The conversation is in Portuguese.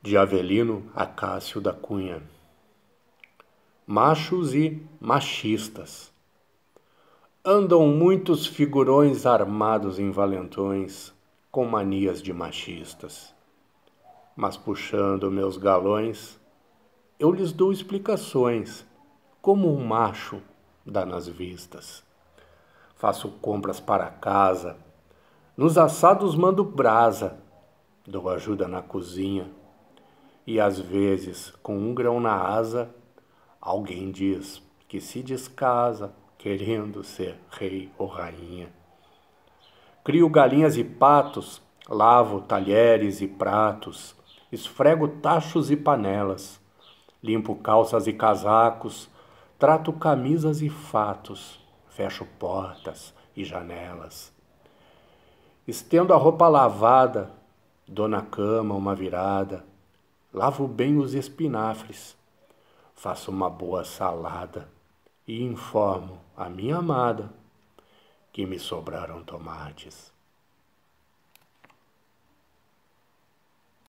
de Avelino Acácio da Cunha. Machos e machistas. Andam muitos figurões armados em valentões, com manias de machistas. Mas puxando meus galões, eu lhes dou explicações, como um macho dá nas vistas. Faço compras para casa, nos assados mando brasa, dou ajuda na cozinha e às vezes, com um grão na asa, alguém diz que se descasa querendo ser rei ou rainha. Crio galinhas e patos, lavo talheres e pratos, esfrego tachos e panelas, limpo calças e casacos, trato camisas e fatos, fecho portas e janelas. Estendo a roupa lavada, dou na cama uma virada, lavo bem os espinafres, faço uma boa salada e informo a minha amada que me sobraram tomates.